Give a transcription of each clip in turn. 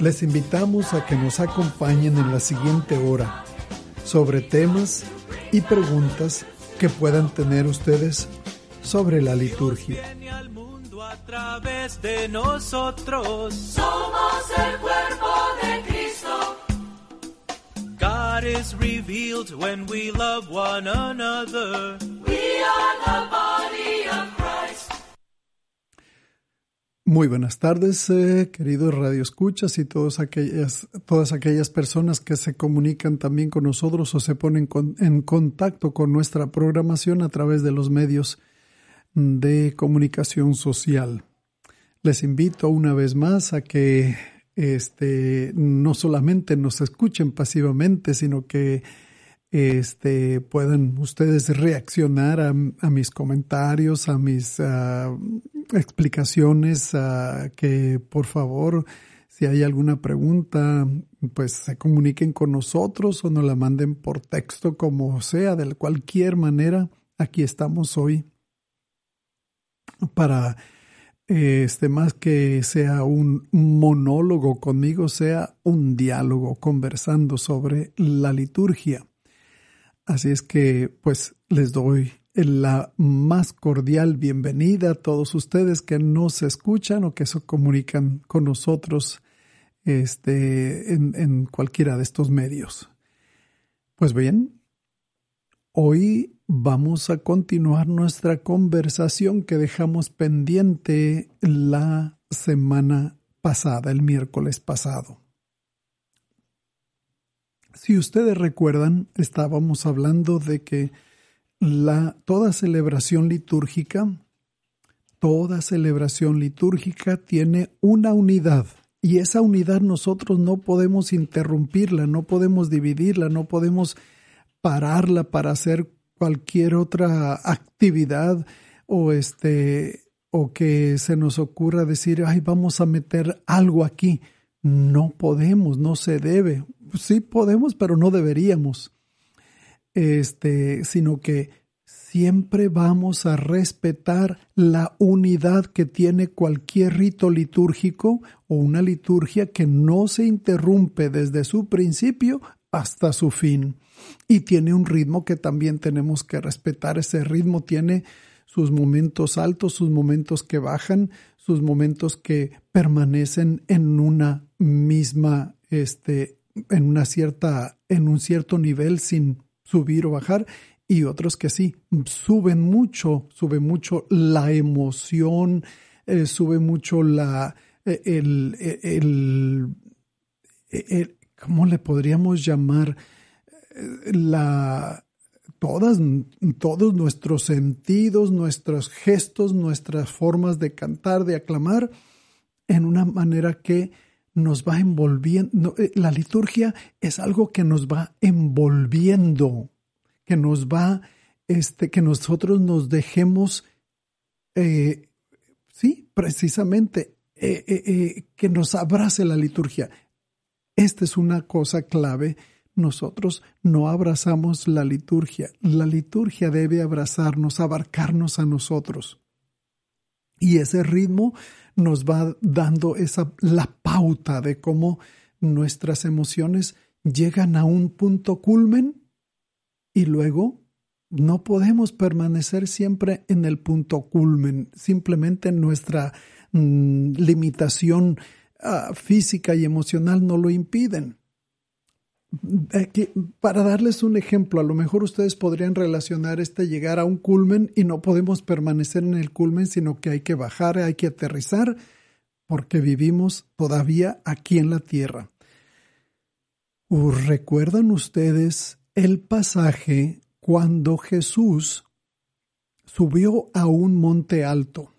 Les invitamos a que nos acompañen en la siguiente hora sobre temas y preguntas que puedan tener ustedes sobre la liturgia. Viene al mundo a través de nosotros. Somos el cuerpo de Cristo. God is revealed when we love one another. We are the body of Christ. Muy buenas tardes, eh, queridos radioescuchas y todos aquellas, todas aquellas personas que se comunican también con nosotros o se ponen en contacto con nuestra programación a través de los medios de comunicación social. Les invito una vez más a que este, no solamente nos escuchen pasivamente, sino que este, puedan ustedes reaccionar a, mis comentarios, a mis ah, explicaciones, que por favor, si hay alguna pregunta, pues se comuniquen con nosotros o nos la manden por texto, como sea, de cualquier manera. Aquí estamos hoy para este más que sea un monólogo conmigo, sea un diálogo conversando sobre la liturgia. Así es que pues les doy la más cordial bienvenida a todos ustedes que nos escuchan o que se comunican con nosotros este, en, en cualquiera de estos medios. Pues bien, hoy vamos a continuar nuestra conversación que dejamos pendiente la semana pasada, el miércoles pasado. Si ustedes recuerdan, estábamos hablando de que toda celebración litúrgica, toda celebración litúrgica tiene una unidad y esa unidad nosotros no podemos interrumpirla, no podemos dividirla, no podemos pararla para hacer cualquier otra actividad o este o que se nos ocurra decir, ay, vamos a meter algo aquí. No podemos, no se debe. Sí podemos, pero no deberíamos. Este, sino que siempre vamos a respetar la unidad que tiene cualquier rito litúrgico o una liturgia que no se interrumpe desde su principio hasta su fin. Y tiene un ritmo que también tenemos que respetar. Ese ritmo tiene sus momentos altos, sus momentos que bajan, sus momentos que permanecen en una misma, este, en una cierta, en un cierto nivel sin subir o bajar, y otros que sí, suben mucho, sube mucho la emoción, eh, sube mucho la, eh, el, el, el, el, ¿cómo le podríamos llamar? La, todas, todos nuestros sentidos, nuestros gestos, nuestras formas de cantar, de aclamar, en una manera que nos va envolviendo. La liturgia es algo que nos va envolviendo, que nos va, este, que nosotros nos dejemos, eh, sí, precisamente, eh, eh, que nos abrace la liturgia. Esta es una cosa clave nosotros no abrazamos la liturgia. La liturgia debe abrazarnos, abarcarnos a nosotros. Y ese ritmo nos va dando esa la pauta de cómo nuestras emociones llegan a un punto culmen y luego no podemos permanecer siempre en el punto culmen, simplemente nuestra mmm, limitación uh, física y emocional no lo impiden. Para darles un ejemplo, a lo mejor ustedes podrían relacionar este llegar a un culmen y no podemos permanecer en el culmen, sino que hay que bajar, hay que aterrizar, porque vivimos todavía aquí en la tierra. ¿Recuerdan ustedes el pasaje cuando Jesús subió a un monte alto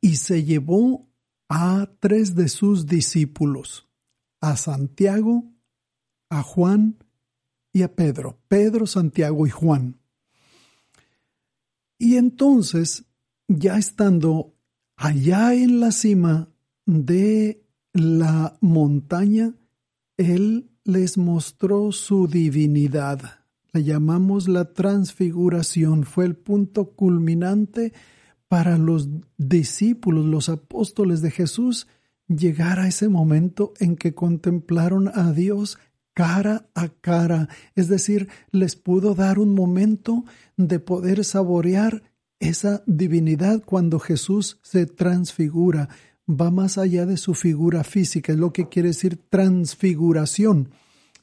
y se llevó a tres de sus discípulos, a Santiago, a Juan y a Pedro, Pedro, Santiago y Juan. Y entonces, ya estando allá en la cima de la montaña, él les mostró su divinidad. Le llamamos la transfiguración. Fue el punto culminante para los discípulos, los apóstoles de Jesús, llegar a ese momento en que contemplaron a Dios cara a cara. Es decir, les pudo dar un momento de poder saborear esa divinidad cuando Jesús se transfigura va más allá de su figura física, es lo que quiere decir transfiguración.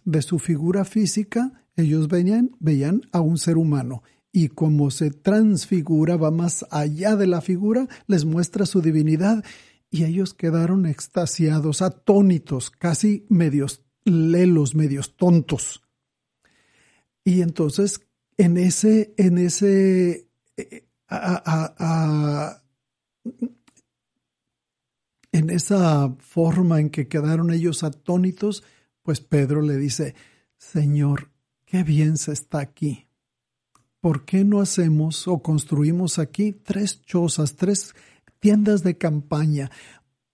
De su figura física, ellos veían, veían a un ser humano y como se transfigura, va más allá de la figura, les muestra su divinidad y ellos quedaron extasiados, atónitos, casi medios lelos, medios tontos. Y entonces, en ese, en ese, eh, a, en esa forma en que quedaron ellos atónitos, pues Pedro le dice, Señor, qué bien se está aquí. ¿Por qué no hacemos o construimos aquí tres chozas, tres tiendas de campaña?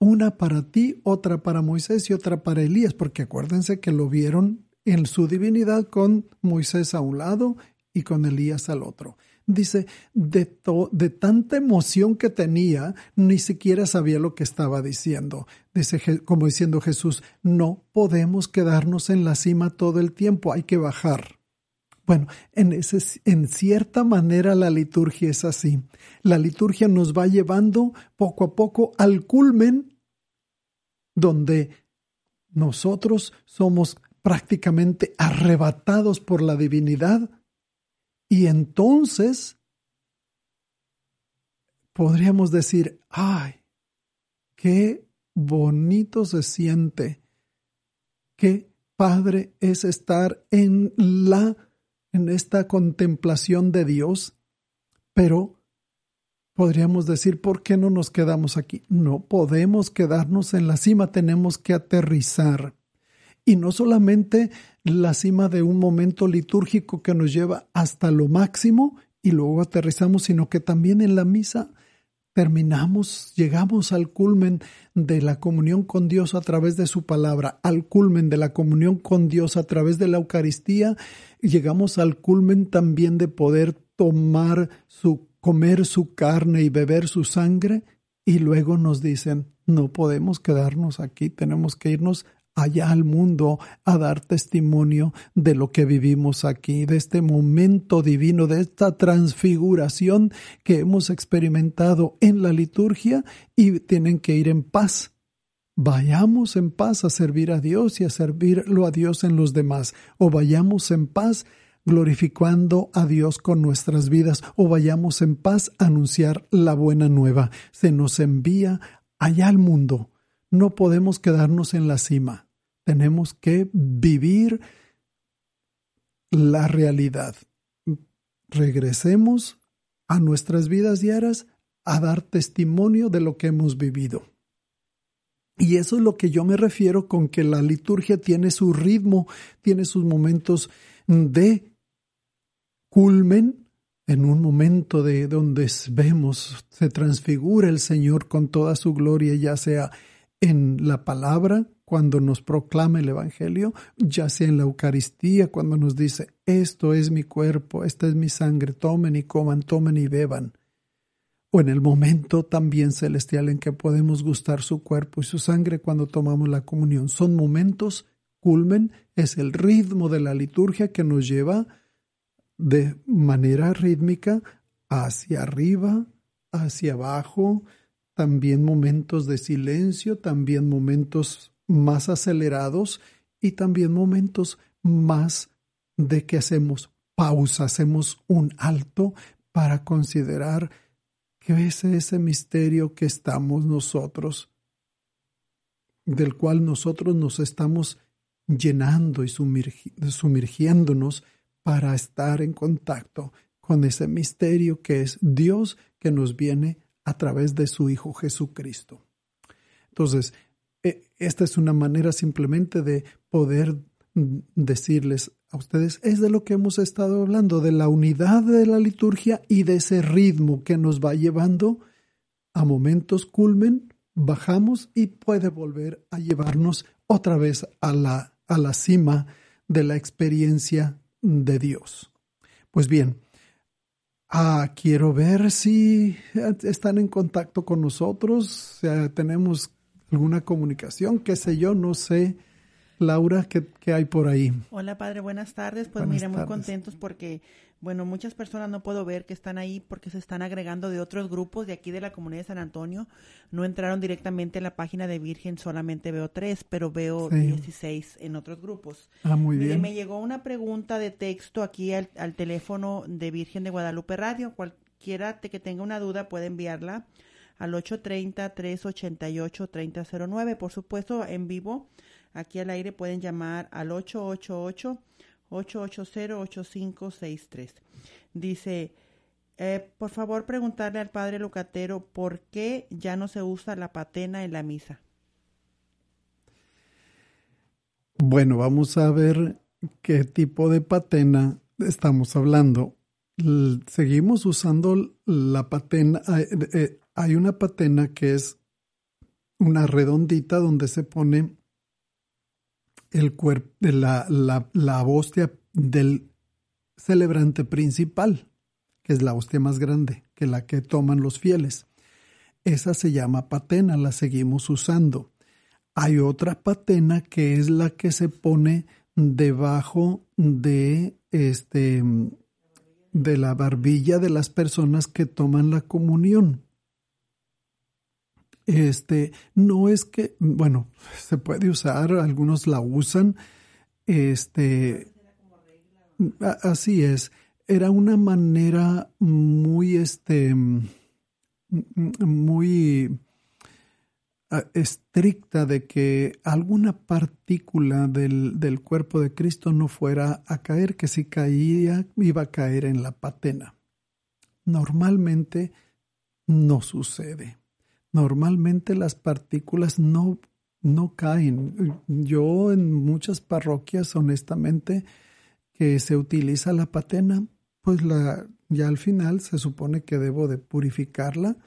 Una para ti, otra para Moisés y otra para Elías, porque acuérdense que lo vieron en su divinidad con Moisés a un lado y con Elías al otro dice, de, de tanta emoción que tenía, ni siquiera sabía lo que estaba diciendo. Dice, como diciendo Jesús, no podemos quedarnos en la cima todo el tiempo, hay que bajar. Bueno, en, ese, en cierta manera la liturgia es así. La liturgia nos va llevando poco a poco al culmen donde nosotros somos prácticamente arrebatados por la divinidad y entonces podríamos decir, ay, qué bonito se siente, qué padre es estar en la en esta contemplación de Dios, pero podríamos decir, ¿por qué no nos quedamos aquí? No podemos quedarnos en la cima, tenemos que aterrizar. Y no solamente la cima de un momento litúrgico que nos lleva hasta lo máximo y luego aterrizamos, sino que también en la misa terminamos, llegamos al culmen de la comunión con Dios a través de su palabra, al culmen de la comunión con Dios a través de la Eucaristía, y llegamos al culmen también de poder tomar su, comer su carne y beber su sangre, y luego nos dicen, no podemos quedarnos aquí, tenemos que irnos allá al mundo a dar testimonio de lo que vivimos aquí, de este momento divino, de esta transfiguración que hemos experimentado en la liturgia y tienen que ir en paz. Vayamos en paz a servir a Dios y a servirlo a Dios en los demás, o vayamos en paz glorificando a Dios con nuestras vidas, o vayamos en paz a anunciar la buena nueva. Se nos envía allá al mundo. No podemos quedarnos en la cima tenemos que vivir la realidad. Regresemos a nuestras vidas diarias a dar testimonio de lo que hemos vivido. Y eso es lo que yo me refiero con que la liturgia tiene su ritmo, tiene sus momentos de culmen, en un momento de donde vemos, se transfigura el Señor con toda su gloria, ya sea en la palabra, cuando nos proclama el Evangelio, ya sea en la Eucaristía, cuando nos dice, esto es mi cuerpo, esta es mi sangre, tomen y coman, tomen y beban. O en el momento también celestial en que podemos gustar su cuerpo y su sangre cuando tomamos la comunión. Son momentos culmen, es el ritmo de la liturgia que nos lleva de manera rítmica hacia arriba, hacia abajo, también momentos de silencio, también momentos más acelerados y también momentos más de que hacemos pausa, hacemos un alto para considerar qué es ese misterio que estamos nosotros, del cual nosotros nos estamos llenando y sumergiéndonos para estar en contacto con ese misterio que es Dios que nos viene a través de su Hijo Jesucristo. Entonces, e- esta es una manera simplemente de poder decirles a ustedes, es de lo que hemos estado hablando, de la unidad de la liturgia y de ese ritmo que nos va llevando a momentos culmen, bajamos y puede volver a llevarnos otra vez a la, a la cima de la experiencia de Dios. Pues bien, ah, quiero ver si están en contacto con nosotros, sea, tenemos alguna comunicación, qué sé yo, no sé. Laura, ¿qué, qué hay por ahí? Hola, padre, buenas tardes. Pues Buenas mire, muy contentos porque, bueno, muchas personas no puedo ver que están ahí porque se están agregando de otros grupos de aquí de la comunidad de San Antonio. No entraron directamente en la página de Virgen, solamente veo tres, pero veo Sí. 16 en otros grupos. Ah, muy bien. me llegó una pregunta de texto aquí al, al teléfono de Virgen de Guadalupe Radio. Cualquiera que tenga una duda puede enviarla al 830-388-3009. Por supuesto, en vivo, aquí al aire pueden llamar al 888-880-8563. Dice, eh, por favor preguntarle al padre Lucatero por qué ya no se usa la patena en la misa. Bueno, vamos a ver qué tipo de patena estamos hablando. Seguimos usando la patena. eh, eh, Hay una patena que es una redondita donde se pone el la, la, la hostia del celebrante principal, que es la hostia más grande, que la que toman los fieles. Esa se llama patena, la seguimos usando. Hay otra patena que es la que se pone debajo de este de la barbilla de las personas que toman la comunión. Este, no es que, bueno, se puede usar, algunos la usan, este, así es, era una manera muy, este, muy ah, estricta de que alguna partícula del, del cuerpo de Cristo no fuera a caer, que si caía iba a caer en la patena. Normalmente no sucede. Normalmente las partículas no, no caen. Yo en muchas parroquias, honestamente, que se utiliza la patena, pues la, ya al final se supone que debo de purificarla.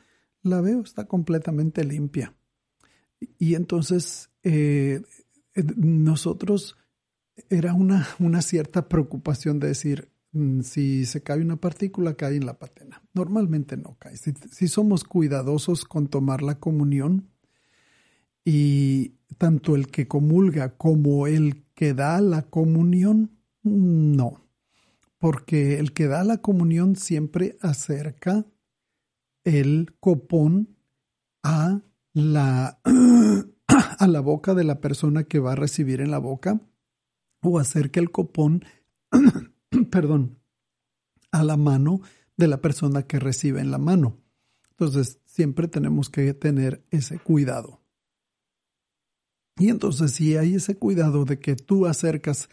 La veo, está completamente limpia. Y entonces eh, nosotros era una, una cierta preocupación de decir, si se cae una partícula, cae en la patena. Normalmente no cae. Si, somos cuidadosos con tomar la comunión y tanto el que comulga como el que da la comunión, no. Porque el que da la comunión siempre acerca el copón a la, a la boca de la persona que va a recibir en la boca o acerca el copón, perdón, a la mano de la persona que recibe en la mano. Entonces, siempre tenemos que tener ese cuidado. Y entonces, si hay ese cuidado de que tú acercas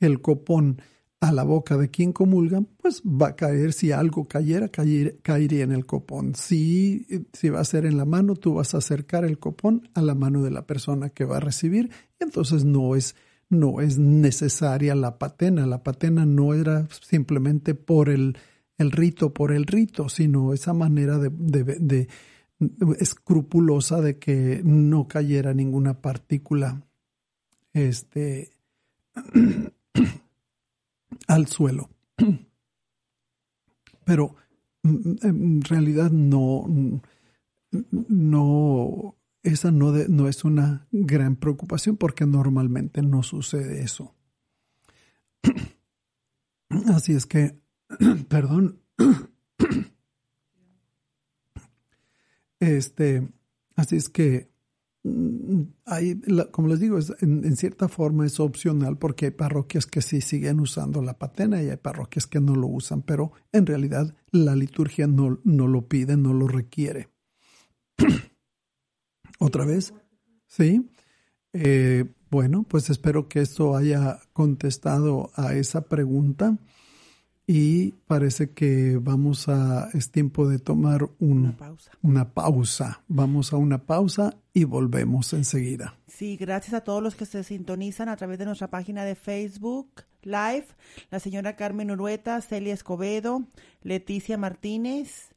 el copón a la boca de quien comulga, pues va a caer, si algo cayera, caer- caería en el copón. Si, si va a ser en la mano, tú vas a acercar el copón a la mano de la persona que va a recibir, y entonces no es, no es necesaria la patena. La patena no era simplemente por el, el rito, por el rito, sino esa manera de, de, de- escrupulosa de que no cayera ninguna partícula este, al suelo. Pero mm, en realidad no, no, esa no, de- no es una gran preocupación porque normalmente no sucede eso. Así es que, perdón, este, así es que mm, hay, como les digo, es- en, en cierta forma es opcional porque hay parroquias que sí siguen usando la patena y hay parroquias que no lo usan, pero en realidad la liturgia no, no lo pide, no lo requiere. ¿Otra vez? Sí. Eh, bueno, pues espero que esto haya contestado a esa pregunta. y parece que vamos a, es tiempo de tomar un- Una pausa. una pausa. Vamos a una pausa y volvemos enseguida. Sí, gracias a todos los que se sintonizan a través de nuestra página de Facebook Live. La señora Carmen Urueta, Celia Escobedo, Leticia Martínez,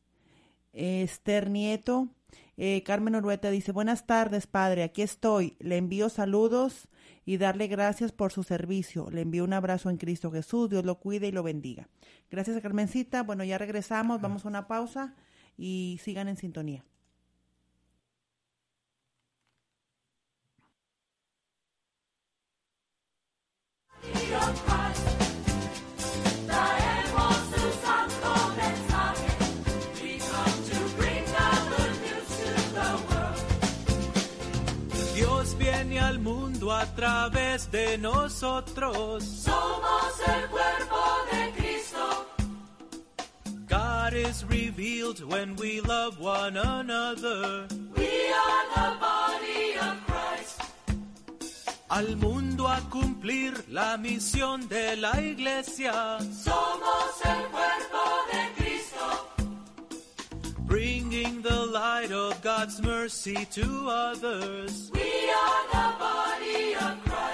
Esther Nieto. Eh, Carmen Urueta dice, buenas tardes, padre, aquí estoy. Le envío saludos y darle gracias por su servicio. Le envío un abrazo en Cristo Jesús. Dios lo cuide y lo bendiga. Gracias Carmencita. Bueno, ya regresamos. Vamos a una pausa y sigan en sintonía. A través de nosotros. Somos el cuerpo de Cristo. God is revealed when we love one another. We are the body of Christ. Al mundo a cumplir la misión de la iglesia. Somos el cuerpo. Bringing the light of God's mercy to others. We are the body of Christ.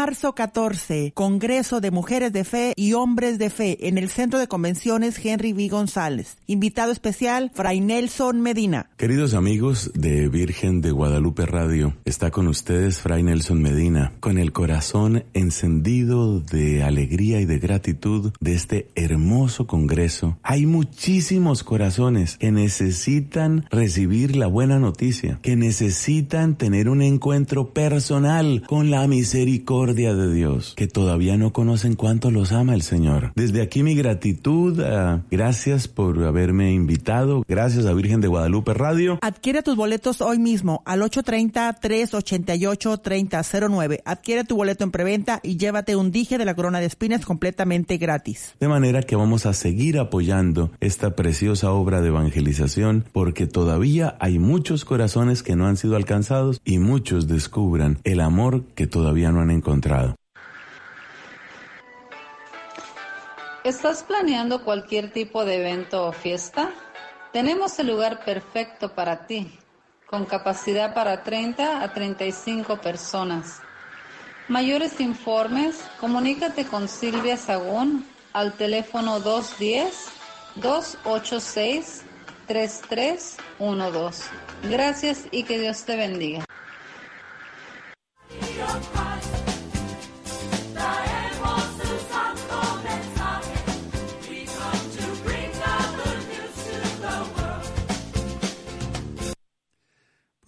Marzo 14, Congreso de Mujeres de Fe y Hombres de Fe en el Centro de Convenciones Henry V. González. Invitado especial, Fray Nelson Medina. Queridos amigos de Virgen de Guadalupe Radio, está con ustedes Fray Nelson Medina, con el corazón encendido de alegría y de gratitud de este hermoso congreso. Hay muchísimos corazones que necesitan recibir la buena noticia, que necesitan tener un encuentro personal con la misericordia de Dios, que todavía no conocen cuánto los ama el Señor. Desde aquí mi gratitud, ah, gracias por haberme invitado, gracias a Virgen de Guadalupe Radio. Adquiere tus boletos hoy mismo al 830-388-3009. Adquiere tu boleto en preventa y llévate un dije de la corona de espinas completamente gratis. De manera que vamos a seguir apoyando esta preciosa obra de evangelización porque todavía hay muchos corazones que no han sido alcanzados y muchos descubran el amor que todavía no han encontrado. ¿Estás planeando cualquier tipo de evento o fiesta? Tenemos el lugar perfecto para ti, con capacidad para 30 a 35 personas. Mayores informes, comunícate con Silvia Sagún al teléfono 210-286-3312. Gracias y que Dios te bendiga.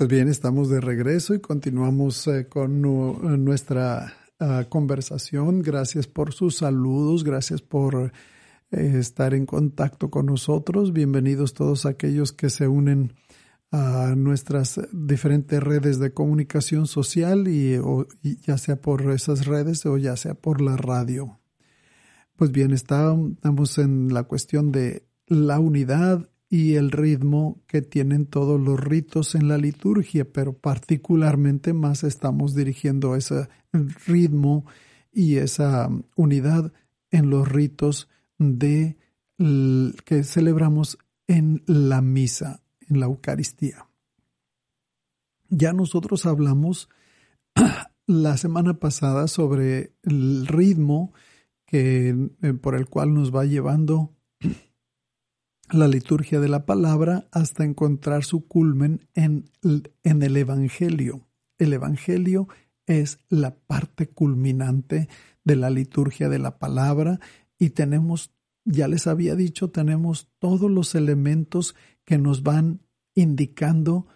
Pues bien, estamos de regreso y continuamos eh, con nu- nuestra ah, conversación. Gracias por sus saludos, gracias por eh, estar en contacto con nosotros. Bienvenidos todos aquellos que se unen a nuestras diferentes redes de comunicación social y ya sea por esas redes o ya sea por la radio. Pues bien, está- estamos en la cuestión de la unidad y el ritmo que tienen todos los ritos en la liturgia, pero particularmente más estamos dirigiendo ese ritmo y esa unidad en los ritos que celebramos en la misa, en la Eucaristía. Ya nosotros hablamos la semana pasada sobre el ritmo que, eh, por el cual nos va llevando la liturgia de la palabra hasta encontrar su culmen en, en el Evangelio. El Evangelio es la parte culminante de la liturgia de la palabra y tenemos, ya les había dicho, tenemos todos los elementos que nos van indicando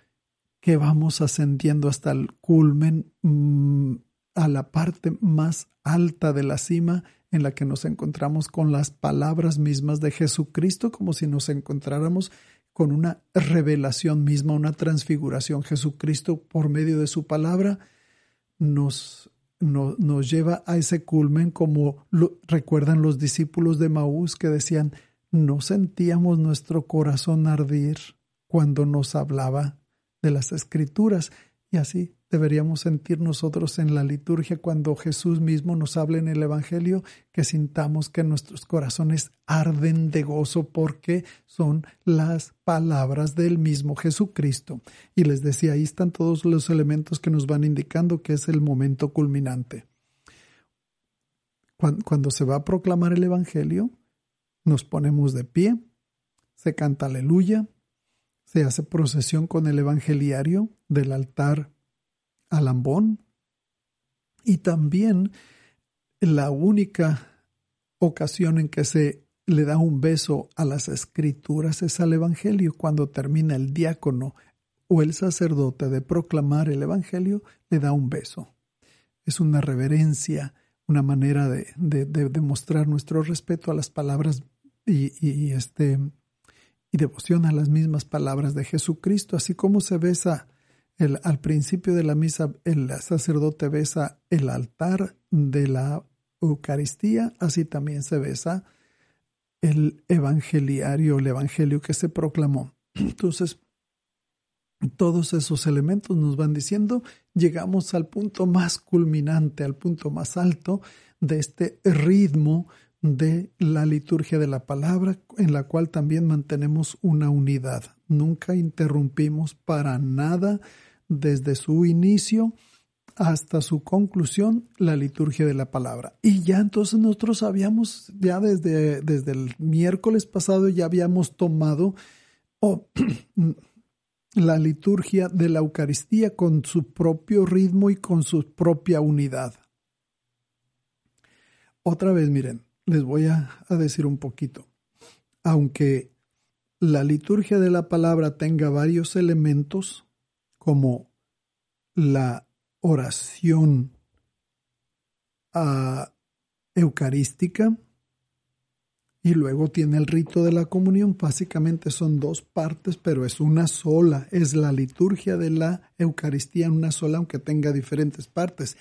que vamos ascendiendo hasta el culmen, mm, a la parte más alta de la cima en la que nos encontramos con las palabras mismas de Jesucristo, como si nos encontráramos con una revelación misma, una transfiguración. Jesucristo, por medio de su palabra, nos no- nos lleva a ese culmen como lo- recuerdan los discípulos de Maús que decían, no sentíamos nuestro corazón ardir cuando nos hablaba de las escrituras y así deberíamos sentir nosotros en la liturgia cuando Jesús mismo nos habla en el Evangelio, que sintamos que nuestros corazones arden de gozo porque son las palabras del mismo Jesucristo. Y les decía, ahí están todos los elementos que nos van indicando que es el momento culminante. Cuan- Cuando se va a proclamar el Evangelio, nos ponemos de pie, se canta aleluya, se hace procesión con el evangeliario del altar al ambón y también la única ocasión en que se le da un beso a las escrituras es al evangelio cuando termina el diácono o el sacerdote de proclamar el evangelio le da un beso. Es una reverencia una manera de, de, de demostrar nuestro respeto a las palabras y, y, este y devoción a las mismas palabras de Jesucristo, así como se besa el, al principio de la misa, el sacerdote besa el altar de la Eucaristía, así también se besa el evangeliario, el evangelio que se proclamó. Entonces, todos esos elementos nos van diciendo, llegamos al punto más culminante, al punto más alto de este ritmo de la liturgia de la palabra, en la cual también mantenemos una unidad. Nunca interrumpimos para nada desde su inicio hasta su conclusión la liturgia de la palabra. Y ya entonces nosotros habíamos, ya desde, desde el miércoles pasado ya habíamos tomado oh, la liturgia de la Eucaristía con su propio ritmo y con su propia unidad. Otra vez, miren, les voy a, decir un poquito. Aunque la liturgia de la palabra tenga varios elementos, como la oración uh, eucarística, y luego tiene el rito de la comunión, básicamente son dos partes, pero es una sola, es la liturgia de la Eucaristía en una sola, aunque tenga diferentes partes.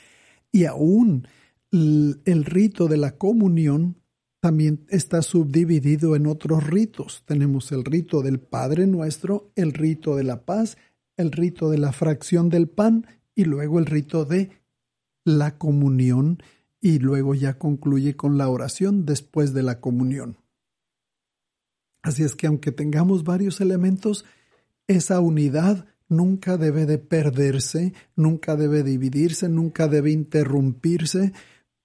Y aún el rito de la comunión también está subdividido en otros ritos. Tenemos el rito del Padre Nuestro, el rito de la paz, el rito de la fracción del pan y luego el rito de la comunión y luego ya concluye con la oración después de la comunión. Así es que aunque tengamos varios elementos, esa unidad nunca debe de perderse, nunca debe dividirse, nunca debe interrumpirse,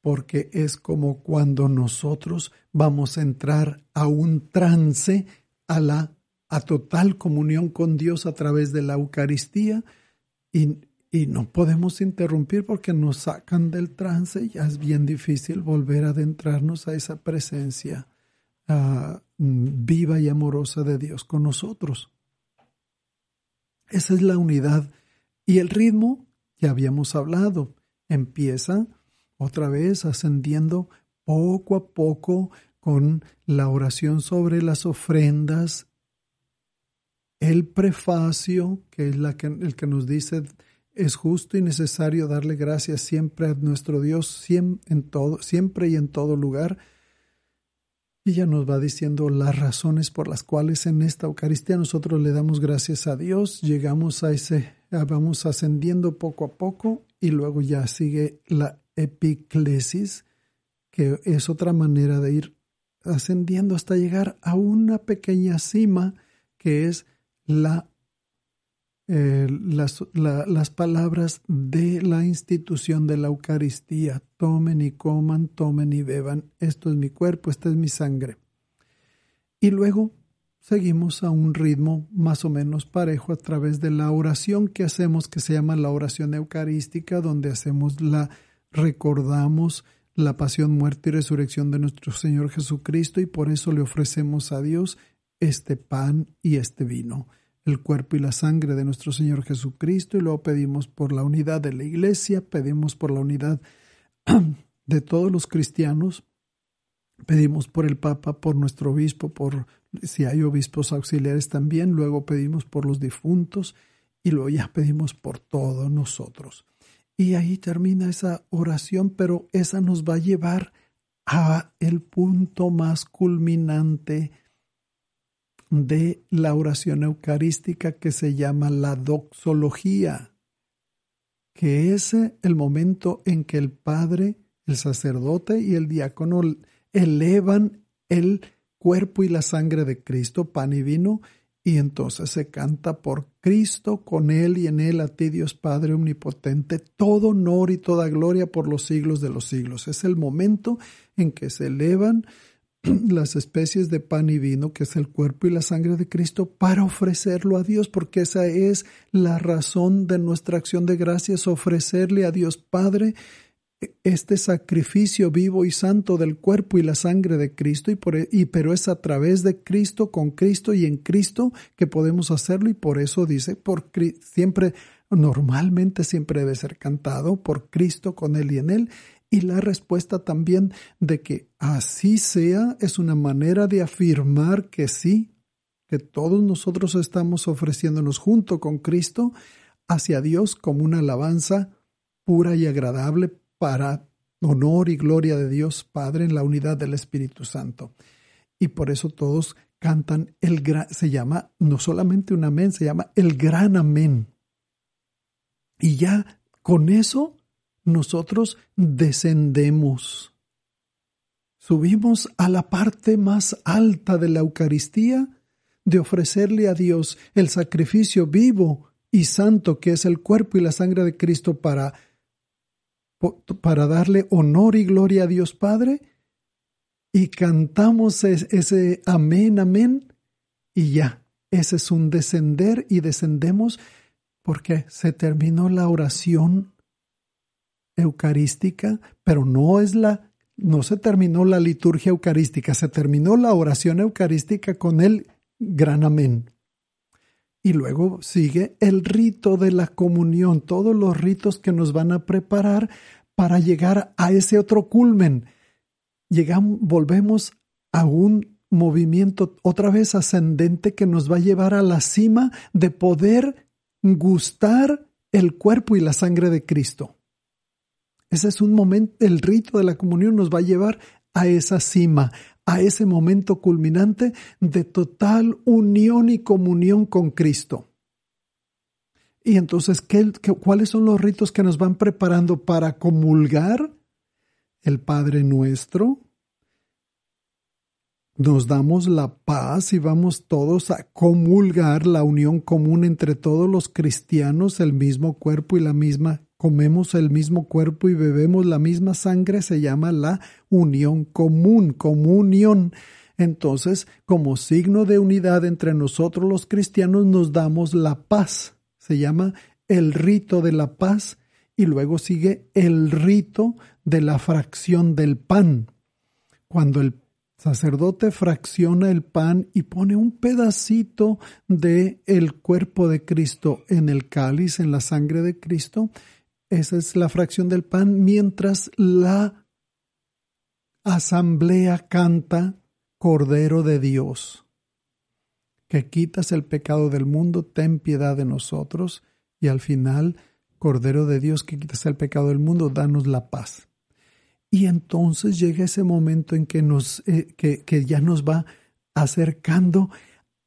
porque es como cuando nosotros vamos a entrar a un trance, a la a total comunión con Dios a través de la Eucaristía y, y, no podemos interrumpir porque nos sacan del trance y ya es bien difícil volver a adentrarnos a esa presencia uh, viva y amorosa de Dios con nosotros. Esa es la unidad y el ritmo, ya habíamos hablado, empieza otra vez ascendiendo poco a poco con la oración sobre las ofrendas, el prefacio, que es el que nos dice es justo y necesario darle gracias siempre a nuestro Dios, en todo, siempre y en todo lugar. Y ya nos va diciendo las razones por las cuales en esta Eucaristía nosotros le damos gracias a Dios, llegamos a ese, vamos ascendiendo poco a poco y luego ya sigue la epiclesis, que es otra manera de ir ascendiendo hasta llegar a una pequeña cima que es la, eh, las, la, las palabras de la institución de la Eucaristía. Tomen y coman, tomen y beban. Esto es mi cuerpo, esta es mi sangre. Y luego seguimos a un ritmo más o menos parejo a través de la oración que hacemos, que se llama la oración eucarística, donde hacemos la, recordamos la pasión, muerte y resurrección de nuestro Señor Jesucristo y por eso le ofrecemos a Dios este pan y este vino, el cuerpo y la sangre de nuestro Señor Jesucristo y luego pedimos por la unidad de la iglesia, pedimos por la unidad de todos los cristianos, pedimos por el Papa, por nuestro obispo, por si hay obispos auxiliares también, luego pedimos por los difuntos y luego ya pedimos por todos nosotros. Y ahí termina esa oración, pero esa nos va a llevar a el punto más culminante de la oración eucarística que se llama la doxología, que es el momento en que el Padre, el sacerdote y el diácono elevan el cuerpo y la sangre de Cristo, pan y vino, y entonces se canta por Cristo, con Él y en Él a ti Dios Padre Omnipotente, todo honor y toda gloria por los siglos de los siglos. Es el momento en que se elevan las especies de pan y vino, que es el cuerpo y la sangre de Cristo, para ofrecerlo a Dios, porque esa es la razón de nuestra acción de gracias, ofrecerle a Dios Padre este sacrificio vivo y santo del cuerpo y la sangre de Cristo, y, por, e, pero es a través de Cristo, con Cristo y en Cristo que podemos hacerlo, y por eso dice, por siempre, normalmente siempre debe ser cantado por Cristo, con Él y en Él, y la respuesta también de que así sea es una manera de afirmar que sí, que todos nosotros estamos ofreciéndonos junto con Cristo hacia Dios como una alabanza pura y agradable para honor y gloria de Dios Padre en la unidad del Espíritu Santo. Y por eso todos cantan el gran, se llama no solamente un amén, se llama el gran amén. Y ya con eso nosotros descendemos. Subimos a la parte más alta de la Eucaristía de ofrecerle a Dios el sacrificio vivo y santo que es el cuerpo y la sangre de Cristo para para darle honor y gloria a Dios Padre y cantamos ese amén, amén y ya, ese es un descender y descendemos porque se terminó la oración eucarística, pero no es la no se terminó la liturgia eucarística, se terminó la oración eucarística con el gran amén. Y luego sigue el rito de la comunión, todos los ritos que nos van a preparar para llegar a ese otro culmen. Llegamos, volvemos a un movimiento otra vez ascendente que nos va a llevar a la cima de poder gustar el cuerpo y la sangre de Cristo. Ese es un momento, el rito de la comunión nos va a llevar a esa cima, a ese momento culminante de total unión y comunión con Cristo. Y entonces, ¿qué, cuáles son los ritos que nos van preparando para comulgar? El Padre Nuestro. Nos damos la paz y vamos todos a comulgar la unión común entre todos los cristianos, el mismo cuerpo y la misma comemos el mismo cuerpo y bebemos la misma sangre, se llama la unión común, comunión. Entonces, como signo de unidad entre nosotros los cristianos, nos damos la paz. Se llama el rito de la paz y luego sigue el rito de la fracción del pan. Cuando el sacerdote fracciona el pan y pone un pedacito de el cuerpo de Cristo en el cáliz, en la sangre de Cristo, esa es la fracción del pan mientras la asamblea canta Cordero de Dios, que quitas el pecado del mundo, ten piedad de nosotros, y al final, Cordero de Dios que quitas el pecado del mundo, danos la paz. Y entonces llega ese momento en que, nos, eh, que, que ya nos va acercando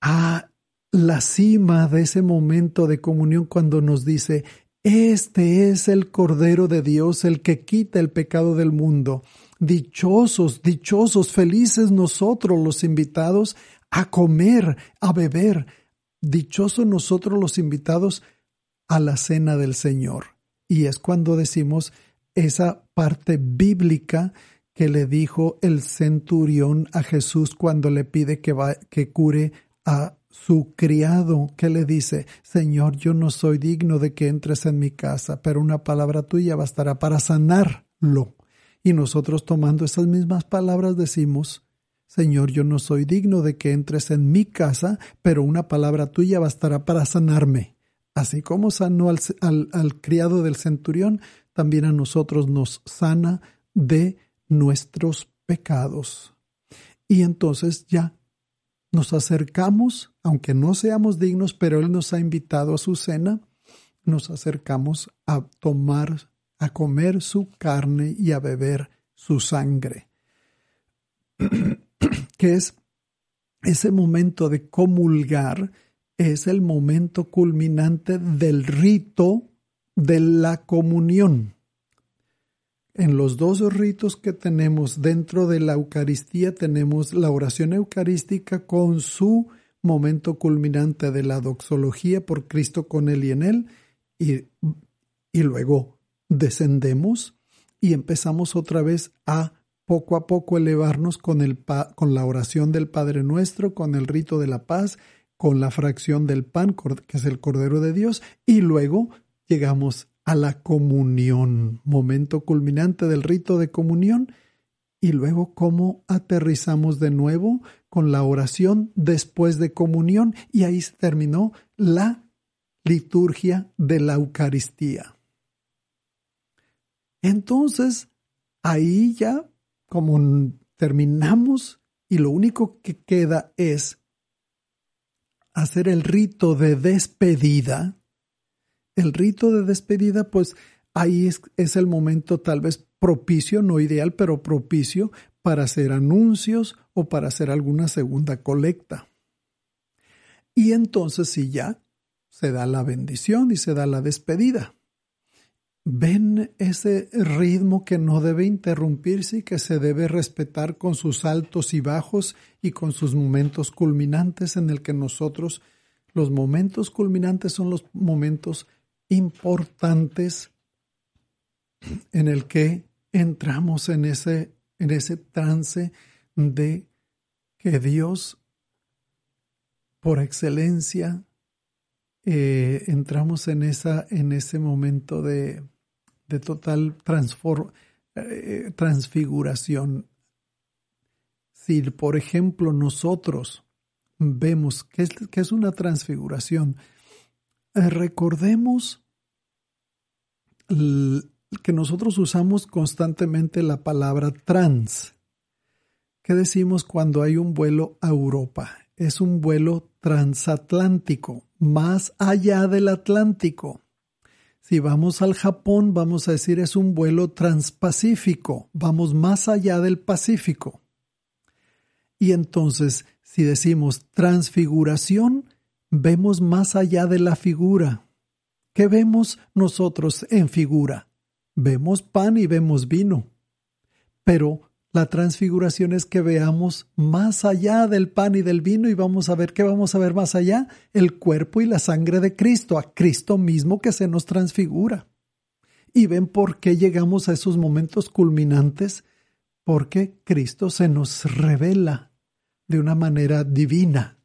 a la cima de ese momento de comunión cuando nos dice, este es el Cordero de Dios, el que quita el pecado del mundo. Dichosos, dichosos, felices nosotros los invitados a comer, a beber. Dichosos nosotros los invitados a la cena del Señor. Y es cuando decimos esa parte bíblica que le dijo el centurión a Jesús cuando le pide que, que cure a su criado que le dice, Señor, yo no soy digno de que entres en mi casa, pero una palabra tuya bastará para sanarlo. Y nosotros tomando esas mismas palabras decimos, Señor, yo no soy digno de que entres en mi casa, pero una palabra tuya bastará para sanarme. Así como sanó al, al, al criado del centurión, también a nosotros nos sana de nuestros pecados. Y entonces ya nos acercamos, aunque no seamos dignos, pero Él nos ha invitado a su cena, nos acercamos a tomar a comer su carne y a beber su sangre. que es ese momento de comulgar, es el momento culminante del rito de la comunión. En los dos ritos que tenemos dentro de la Eucaristía tenemos la oración eucarística con su momento culminante de la doxología por Cristo con él y en él, y, y luego descendemos y empezamos otra vez a poco a poco elevarnos con, el con la oración del Padre Nuestro, con el rito de la paz, con la fracción del pan, que es el Cordero de Dios, y luego llegamos a la comunión, momento culminante del rito de comunión, y luego cómo aterrizamos de nuevo con la oración después de comunión, y ahí se terminó la liturgia de la Eucaristía. Entonces, ahí ya, como terminamos, y lo único que queda es hacer el rito de despedida, el rito de despedida, pues ahí es, el momento tal vez propicio, no ideal, pero propicio para hacer anuncios o para hacer alguna segunda colecta. Y entonces sí ya se da la bendición y se da la despedida. Ven ese ritmo que no debe interrumpirse y que se debe respetar con sus altos y bajos y con sus momentos culminantes en el que nosotros, los momentos culminantes son los momentos importantes en el que entramos en ese, en ese trance de que Dios, por excelencia, eh, entramos en, esa, en ese momento de, de total eh, transfiguración. Si, por ejemplo, nosotros vemos que es, que es una transfiguración, eh, recordemos que nosotros usamos constantemente la palabra trans. ¿Qué decimos cuando hay un vuelo a Europa? Es un vuelo transatlántico, más allá del Atlántico. Si vamos al Japón, vamos a decir es un vuelo transpacífico, vamos más allá del Pacífico. Y entonces, si decimos transfiguración, vemos más allá de la figura. ¿Qué vemos nosotros en figura? Vemos pan y vemos vino. Pero la transfiguración es que veamos más allá del pan y del vino y vamos a ver qué vamos a ver más allá, el cuerpo y la sangre de Cristo, a Cristo mismo que se nos transfigura. Y ven por qué llegamos a esos momentos culminantes, porque Cristo se nos revela de una manera divina,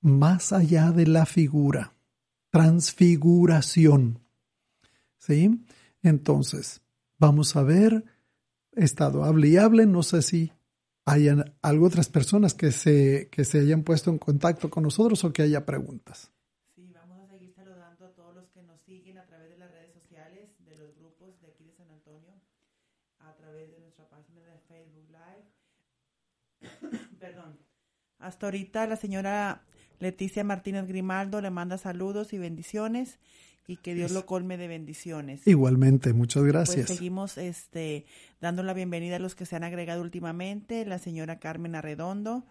más allá de la figura, transfiguración. ¿Sí? Entonces, vamos a ver estado hable y hable. No sé si hayan algo otras personas que se, que se hayan puesto en contacto con nosotros o que haya preguntas. Sí, vamos a seguir saludando a todos los que nos siguen a través de las redes sociales, de los grupos de aquí de San Antonio, a través de nuestra página de Facebook Live. Perdón. Hasta ahorita la señora Leticia Martínez Grimaldo le manda saludos y bendiciones y que Dios lo colme de bendiciones. Igualmente, muchas gracias. Pues seguimos este, dando la bienvenida a los que se han agregado últimamente, la señora Carmen Arredondo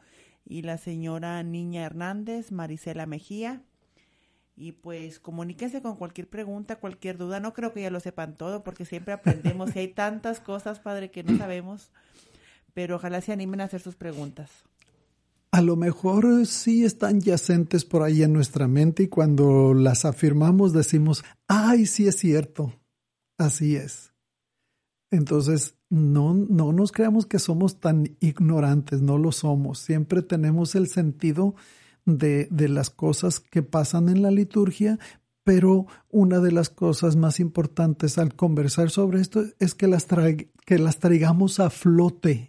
y la señora Niña Hernández, Marisela Mejía. Y pues comuníquense con cualquier pregunta, cualquier duda. No creo que ya lo sepan todo porque siempre aprendemos y hay tantas cosas, padre, que no sabemos. Pero ojalá se animen a hacer sus preguntas a lo mejor sí están yacentes por ahí en nuestra mente y cuando las afirmamos decimos, ay, sí es cierto, así es. Entonces, no, no nos creamos que somos tan ignorantes, no lo somos. Siempre tenemos el sentido de, de las cosas que pasan en la liturgia, pero una de las cosas más importantes al conversar sobre esto es que las, que las traigamos a flote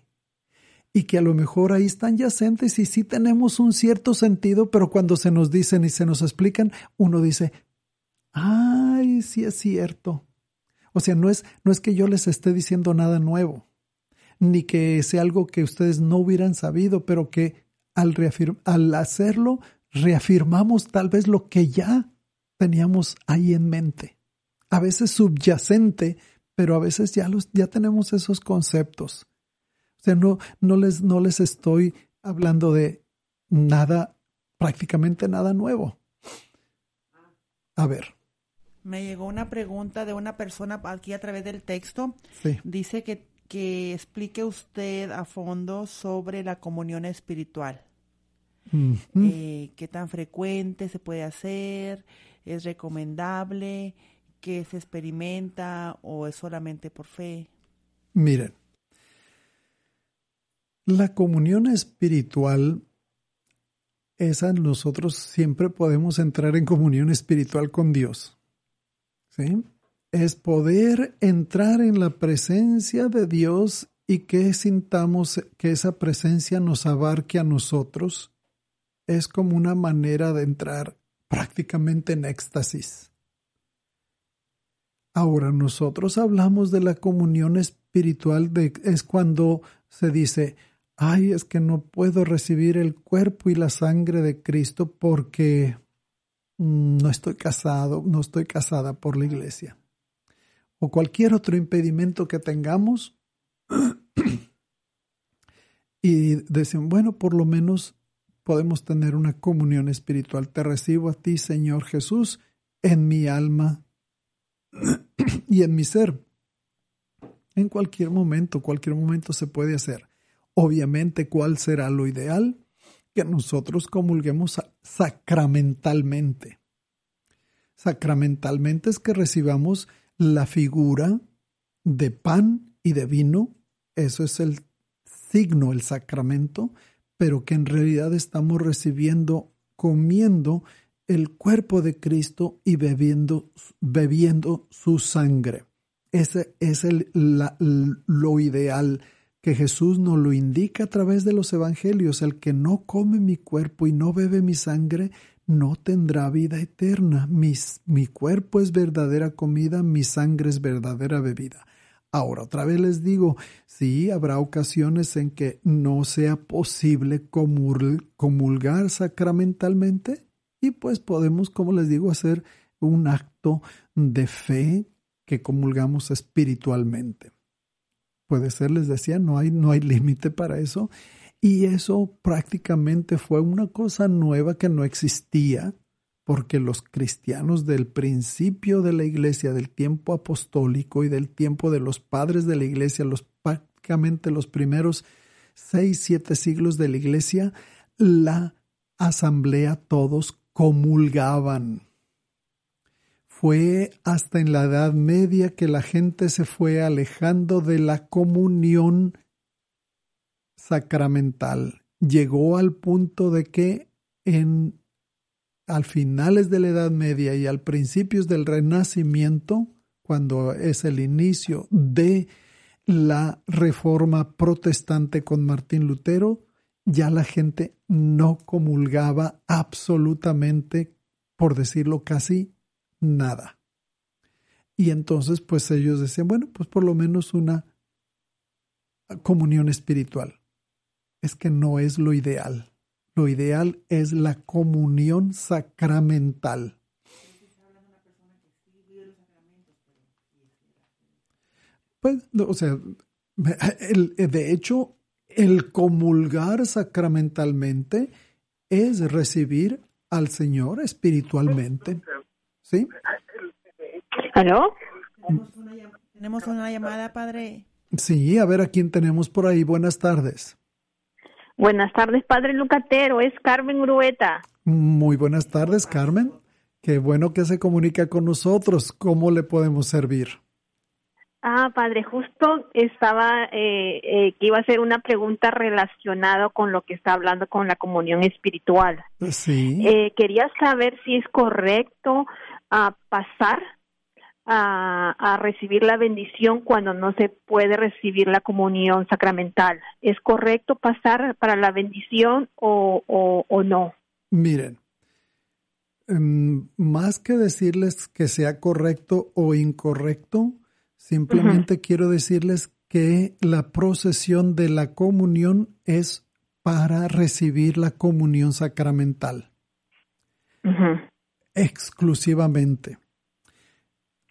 y que a lo mejor ahí están yacentes y sí tenemos un cierto sentido, pero cuando se nos dicen y se nos explican, uno dice, ay, sí es cierto. O sea, no es, no es que yo les esté diciendo nada nuevo, ni que sea algo que ustedes no hubieran sabido, pero que al, al hacerlo reafirmamos tal vez lo que ya teníamos ahí en mente. A veces subyacente, pero a veces ya los, ya tenemos esos conceptos. O sea, no, no les, no les estoy hablando de nada, prácticamente nada nuevo. A ver, Me llegó una pregunta de una persona aquí a través del texto. sí. Dice que, que explique usted a fondo sobre la comunión espiritual. Eh, ¿Qué tan frecuente se puede hacer? ¿Es recomendable? ¿Qué se experimenta o es solamente por fe? Miren, la comunión espiritual, esa nosotros siempre podemos entrar en comunión espiritual con Dios. ¿Sí? Es poder entrar en la presencia de Dios y que sintamos que esa presencia nos abarque a nosotros. Es como una manera de entrar prácticamente en éxtasis. Ahora nosotros hablamos de la comunión espiritual, de, es cuando se dice, ay, es que no puedo recibir el cuerpo y la sangre de Cristo porque mm, no estoy casado, no estoy casada por la iglesia. O cualquier otro impedimento que tengamos. y decimos, bueno, por lo menos podemos tener una comunión espiritual. Te recibo a ti, Señor Jesús, en mi alma y en mi ser. En cualquier momento, cualquier momento se puede hacer. Obviamente, ¿cuál será lo ideal? Que nosotros comulguemos sa- sacramentalmente. Sacramentalmente es que recibamos la figura de pan y de vino. Eso es el signo, el sacramento, pero que en realidad estamos recibiendo, comiendo el cuerpo de Cristo y bebiendo, bebiendo su sangre. Ese es el, lo ideal que Jesús nos lo indica a través de los evangelios. El que no come mi cuerpo y no bebe mi sangre no tendrá vida eterna. Mis- mi cuerpo es verdadera comida, mi sangre es verdadera bebida. Ahora, otra vez les digo, sí, habrá ocasiones en que no sea posible comul- comulgar sacramentalmente y pues podemos, como les digo, hacer un acto de fe que comulgamos espiritualmente. Puede ser, les decía, no hay, no hay límite para eso. Y eso prácticamente fue una cosa nueva que no existía, porque los cristianos del principio de la iglesia, del tiempo apostólico y del tiempo de los padres de la iglesia, los prácticamente los primeros seis, siete siglos de la iglesia, la asamblea todos comulgaban. Fue hasta en la Edad Media que la gente se fue alejando de la comunión sacramental. Llegó al punto de que en al finales de la Edad Media y al principios del Renacimiento, cuando es el inicio de la reforma protestante con Martín Lutero, ya la gente no comulgaba absolutamente, por decirlo casi, nada. Y entonces, pues ellos decían, bueno, pues por lo menos una comunión espiritual. Es que no es lo ideal. Lo ideal es la comunión sacramental. Pues, o sea, el- de hecho, el comulgar sacramentalmente es recibir al Señor espiritualmente. ¿Sí? ¿Aló? Tenemos una llamada, padre. Sí, a ver a quién tenemos por ahí. Buenas tardes. Buenas tardes, Padre Lucatero. Es Carmen Urueta. Muy buenas tardes, Carmen. Qué bueno que se comunica con nosotros. ¿Cómo le podemos servir? Ah, Padre, justo estaba eh, eh, que iba a hacer una pregunta relacionada con lo que está hablando con la comunión espiritual. Sí. Eh, quería saber si es correcto ah, pasar a, a recibir la bendición cuando no se puede recibir la comunión sacramental. ¿Es correcto pasar para la bendición o, o, o no? Miren, em, más que decirles que sea correcto o incorrecto, simplemente quiero decirles que la procesión de la comunión es para recibir la comunión sacramental. Exclusivamente.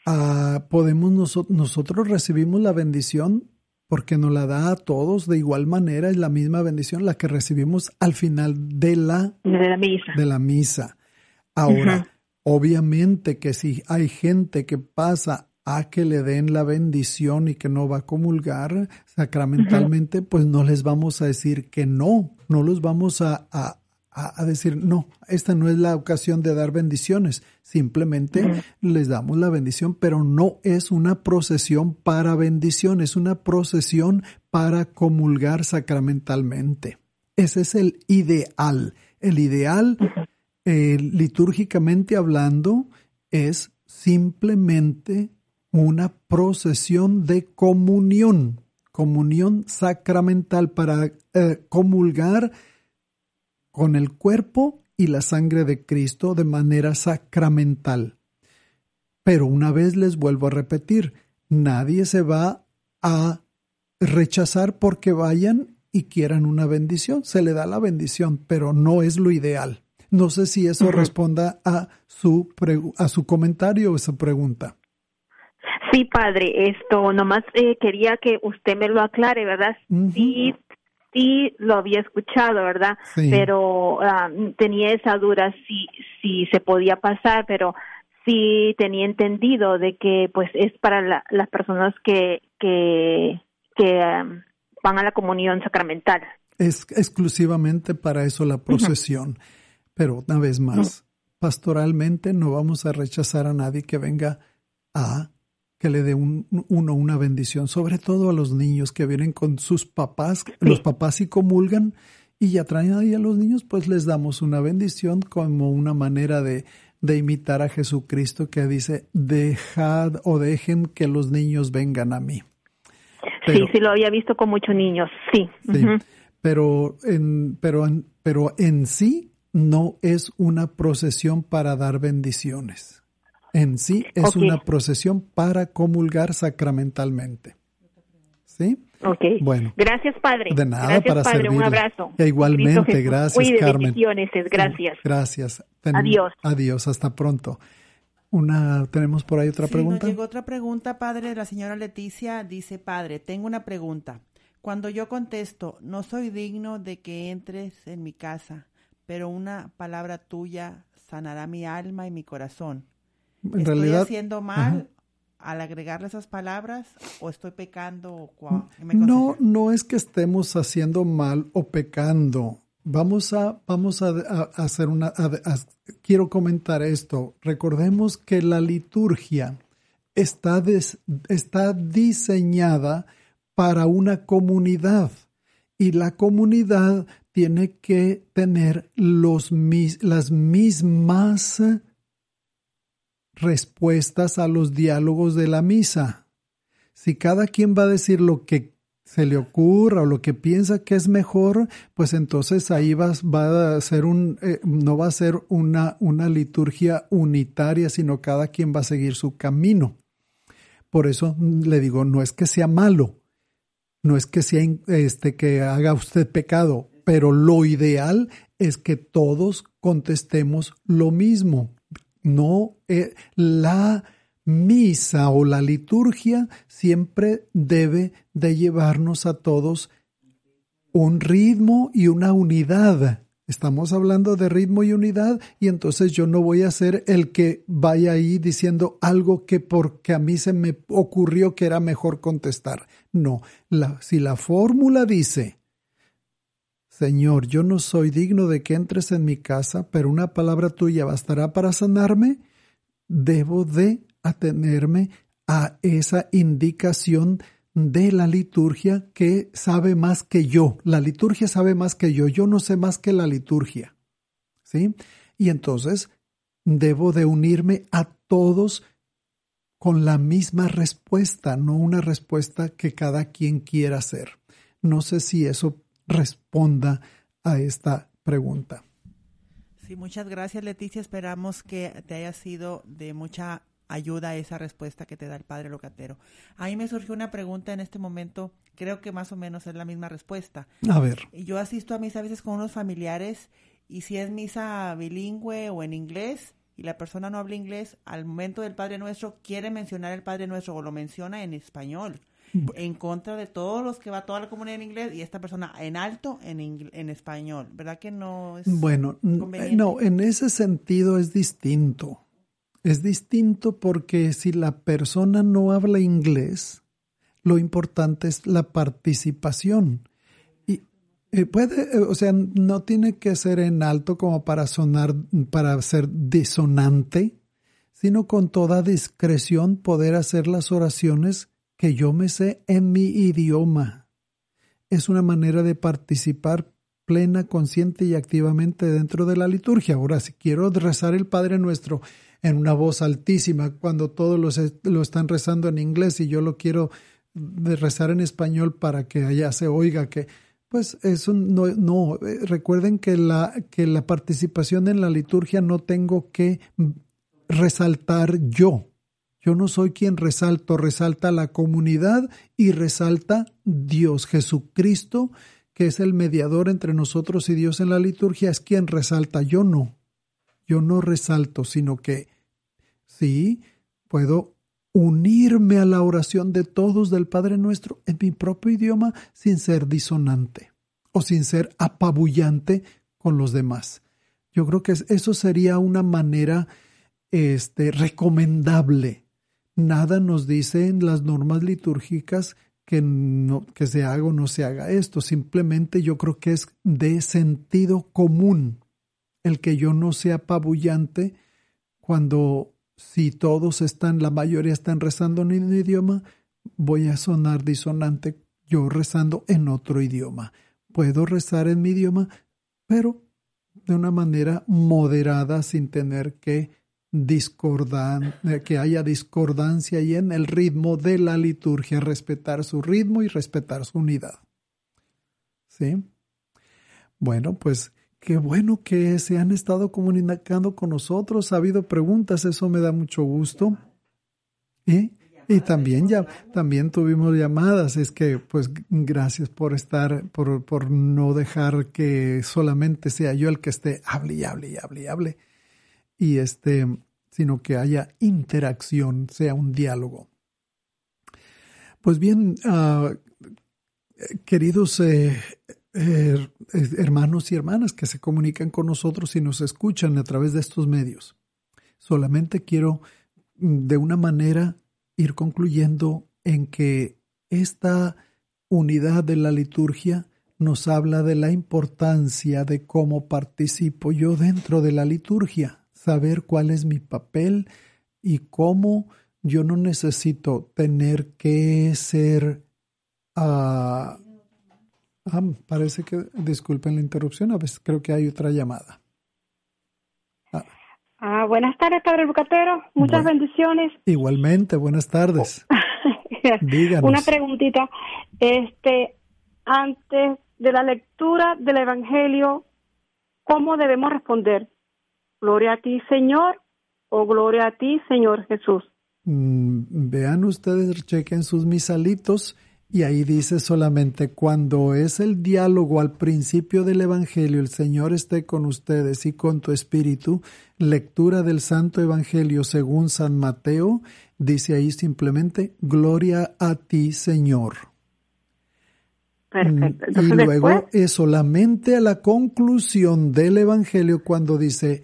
ah, podemos noso- nosotros recibimos la bendición porque nos la da a todos de igual manera, es la misma bendición la que recibimos al final de la De la misa. de la misa. Ahora, obviamente que si hay gente que pasa a que le den la bendición y que no va a comulgar sacramentalmente, pues no les vamos a decir que no, no los vamos a, a- a- a decir, no, esta no es la ocasión de dar bendiciones, simplemente les damos la bendición, pero no es una procesión para bendición, es una procesión para comulgar sacramentalmente. Ese es el ideal. El ideal, eh, litúrgicamente hablando, es simplemente una procesión de comunión, comunión sacramental para eh, comulgar con el cuerpo y la sangre de Cristo de manera sacramental. Pero una vez les vuelvo a repetir, nadie se va a rechazar porque vayan y quieran una bendición. Se le da la bendición, pero no es lo ideal. No sé si eso responda a su, a su comentario o esa pregunta. Sí, padre, esto nomás eh, quería que usted me lo aclare, ¿verdad? Sí, sí lo había escuchado, ¿verdad? Sí. Pero ah, tenía esa duda si, si se podía pasar, pero sí tenía entendido de que pues es para la- las personas que, que, que ah, van a la comunión sacramental. Es exclusivamente para eso la procesión. Pero una vez más, pastoralmente no vamos a rechazar a nadie que venga a que le dé un, uno una bendición, sobre todo a los niños que vienen con sus papás, los papás sí comulgan y ya traen ahí a los niños, pues les damos una bendición como una manera de, de imitar a Jesucristo que dice, dejad o dejen que los niños vengan a mí. Pero- sí, sí lo había visto con muchos niños, sí. Sí, pero, en, pero, en, pero en sí no es una procesión para dar bendiciones. En sí es una procesión para comulgar sacramentalmente. ¿Sí? Ok. Bueno. Gracias, padre. De nada Gracias, para padre. Un abrazo. E igualmente, gracias, Carmen. bendiciones, gracias. Gracias. Adiós. Adiós, hasta pronto. Una, ¿Tenemos por ahí otra Sí, pregunta? Nos llegó otra pregunta, padre. La señora Leticia dice, padre, tengo una pregunta. Cuando yo contesto, no soy digno de que entres en mi casa, pero una palabra tuya sanará mi alma y mi corazón. En ¿Estoy realidad, haciendo mal al agregarle esas palabras o estoy pecando? O cua- ¿qué me No, no es que estemos haciendo mal o pecando. Vamos a, vamos a, a- a hacer una. a- quiero comentar esto. Recordemos que la liturgia está, des- está diseñada para una comunidad y la comunidad tiene que tener los, mis- las mismas respuestas a los diálogos de la misa. Si cada quien va a decir lo que se le ocurra o lo que piensa que es mejor, pues entonces ahí va, a ser un, eh, no va a ser una, una liturgia unitaria, sino cada quien va a seguir su camino. Por eso le digo, no es que sea malo, no es que sea este que haga usted pecado, pero lo ideal es que todos contestemos lo mismo. No eh, la misa o la liturgia siempre debe de llevarnos a todos un ritmo y una unidad. Estamos hablando de ritmo y unidad y entonces yo no voy a ser el que vaya ahí diciendo algo que porque a mí se me ocurrió que era mejor contestar. No, si la fórmula dice, Señor, yo no soy digno de que entres en mi casa, pero una palabra tuya bastará para sanarme, debo de atenerme a esa indicación de la liturgia que sabe más que yo. La liturgia sabe más que yo. Yo no sé más que la liturgia. ¿Sí? Y entonces debo de unirme a todos con la misma respuesta, no una respuesta que cada quien quiera hacer. No sé si eso responda a esta pregunta. Sí, muchas gracias, Leticia. Esperamos que te haya sido de mucha ayuda esa respuesta que te da el padre locatero. A mí me surgió una pregunta en este momento, creo que más o menos es la misma respuesta. A ver, Yo asisto a misa a veces con unos familiares y si es misa bilingüe o en inglés y la persona no habla inglés, al momento del Padre Nuestro quiere mencionar el Padre Nuestro o lo menciona en español, en contra de todos los que va toda la comunidad en inglés y esta persona en alto en, ingl- en español. ¿Verdad que no es Bueno, conveniente? no, en ese sentido es distinto. Es distinto porque si la persona no habla inglés, lo importante es la participación. Y eh, puede, eh, o sea, no tiene que ser en alto como para sonar, para ser disonante, sino con toda discreción poder hacer las oraciones que yo me sé en mi idioma. Es una manera de participar plena, consciente y activamente dentro de la liturgia. Ahora, si quiero rezar el Padre Nuestro en una voz altísima, cuando todos los lo están rezando en inglés y yo lo quiero rezar en español para que allá se oiga que, pues eso no, no. Eh, recuerden que la, que la participación en la liturgia no tengo que resaltar yo. Yo no soy quien resalto, resalta la comunidad y resalta Dios, Jesucristo, que es el mediador entre nosotros y Dios en la liturgia, es quien resalta, yo no. Yo no resalto, sino que sí puedo unirme a la oración de todos del Padre Nuestro en mi propio idioma sin ser disonante o sin ser apabullante con los demás. Yo creo que es- eso sería una manera este, recomendable. Nada nos dice en las normas litúrgicas que, que se haga o no se haga esto. Simplemente yo creo que es de sentido común el que yo no sea apabullante cuando si todos están, la mayoría están rezando en un idioma, voy a sonar disonante yo rezando en otro idioma. Puedo rezar en mi idioma, pero de una manera moderada sin tener que discordar, eh, que haya discordancia y en el ritmo de la liturgia, respetar su ritmo y respetar su unidad. ¿Sí? Bueno, pues qué bueno que se han estado comunicando con nosotros. Ha habido preguntas, eso me da mucho gusto. Y, y también ya, también tuvimos llamadas. Es que, pues, gracias por estar, por, por no dejar que solamente sea yo el que esté hable y hable y hable y hable. Y este, sino que haya interacción, sea un diálogo. Pues bien, ah, queridos eh, eh, hermanos y hermanas que se comunican con nosotros y nos escuchan a través de estos medios. Solamente quiero de una manera ir concluyendo en que esta unidad de la liturgia nos habla de la importancia de cómo participo yo dentro de la liturgia, saber cuál es mi papel y cómo yo no necesito tener que ser ah, Ah, parece que, disculpen la interrupción, a veces creo que hay otra llamada. Ah, buenas tardes, Padre Bucatero. Muchas Bueno. bendiciones. Igualmente, buenas tardes. Díganos. Una preguntita. Este, antes de la lectura del Evangelio, ¿cómo debemos responder? ¿Gloria a ti, Señor? ¿O gloria a ti, Señor Jesús? Mm, vean ustedes, chequen sus misalitos y ahí dice solamente cuando es el diálogo al principio del Evangelio, el Señor esté con ustedes y con tu espíritu, lectura del Santo Evangelio según San Mateo, dice ahí simplemente, gloria a ti, Señor. Perfecto. Mm, Entonces, y luego después, es solamente a la conclusión del Evangelio cuando dice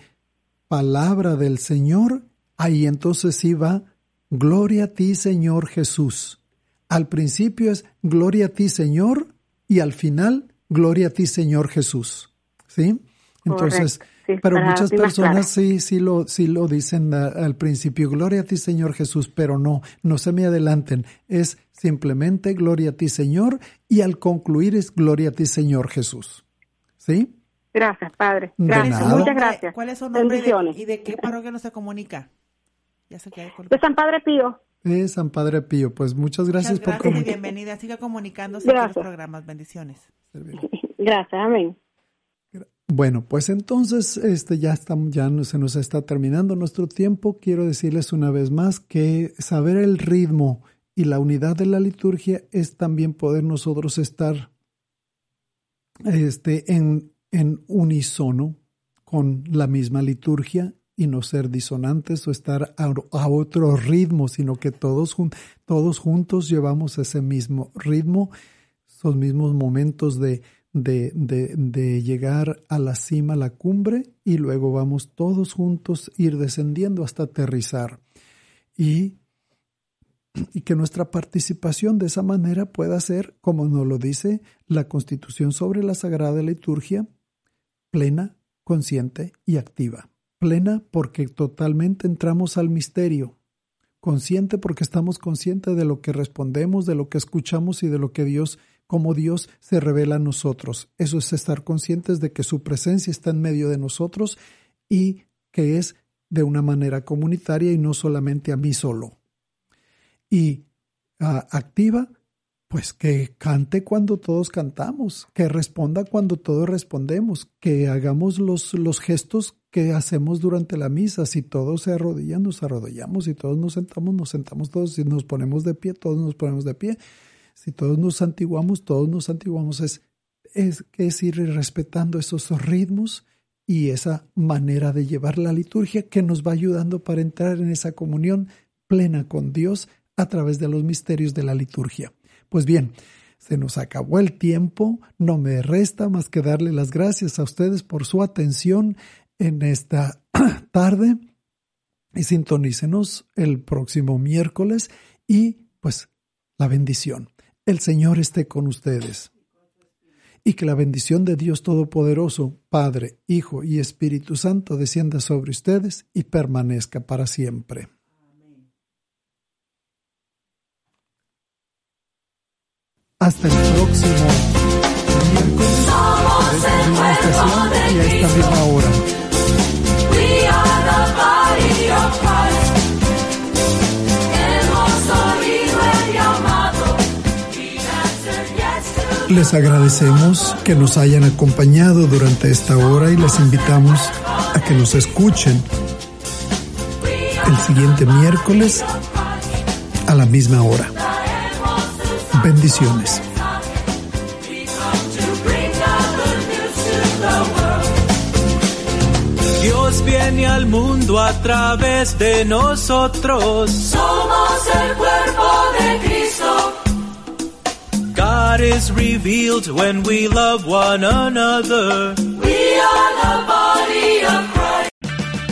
palabra del Señor, ahí entonces sí va, gloria a ti Señor Jesús. Al principio es gloria a ti Señor y al final gloria a ti Señor Jesús. ¿Sí? Entonces. Sí, pero muchas personas sí, sí lo, sí lo dicen a- al principio, gloria a ti Señor Jesús, pero no, no se me adelanten, es simplemente gloria a ti Señor y al concluir es gloria a ti Señor Jesús. ¿Sí? Gracias, Padre. De Gracias, nada. muchas gracias. ¿Cuál es su nombre y de- y de qué parroquia no se comunica? Ya se quedó con De San Padre Pío. Eh, San Padre Pío, pues muchas gracias Muchas por gracias y comunicar. bienvenida. Siga comunicándose en los Gracias. programas. Bendiciones. Gracias, amén. Bueno, pues entonces este ya estamos, ya no- se nos está terminando nuestro tiempo. Quiero decirles una vez más que saber el ritmo y la unidad de la liturgia es también poder nosotros estar este, en, en unísono con la misma liturgia y no ser disonantes o estar a, otro ritmo, sino que todos, todos juntos llevamos ese mismo ritmo, esos mismos momentos de, de, de, llegar a la cima, la cumbre, y luego vamos todos juntos ir descendiendo hasta aterrizar. Y y que nuestra participación de esa manera pueda ser, como nos lo dice la Constitución sobre la Sagrada Liturgia, plena, consciente y activa. Plena porque totalmente entramos al misterio. Consciente porque estamos conscientes de lo que respondemos, de lo que escuchamos y de lo que Dios, como Dios se revela a nosotros. Eso es estar conscientes de que su presencia está en medio de nosotros y que es de una manera comunitaria y no solamente a mí solo y ah, activa, pues que cante cuando todos cantamos, que responda cuando todos respondemos, que hagamos los, los gestos que hacemos durante la misa. Si todos se arrodillan, nos arrodillamos. Si todos nos sentamos, nos sentamos todos. Si nos ponemos de pie, todos nos ponemos de pie. Si todos nos santiguamos, todos nos santiguamos. Es, es, es ir respetando esos ritmos y esa manera de llevar la liturgia que nos va ayudando para entrar en esa comunión plena con Dios a través de los misterios de la liturgia. Pues bien, se nos acabó el tiempo, no me resta más que darle las gracias a ustedes por su atención en esta tarde y sintonícenos el próximo miércoles y pues la bendición. El Señor esté con ustedes y que la bendición de Dios Todopoderoso, Padre, Hijo y Espíritu Santo descienda sobre ustedes y permanezca para siempre. Hasta el próximo miércoles esta misma estación y a esta misma hora. We are the body of el Les agradecemos que nos hayan acompañado durante esta hora y les invitamos a que nos escuchen el siguiente miércoles a la misma hora. World. Dios viene al mundo a través de nosotros. Somos el cuerpo de Cristo. God is revealed when we love one another. We are the body of Christ.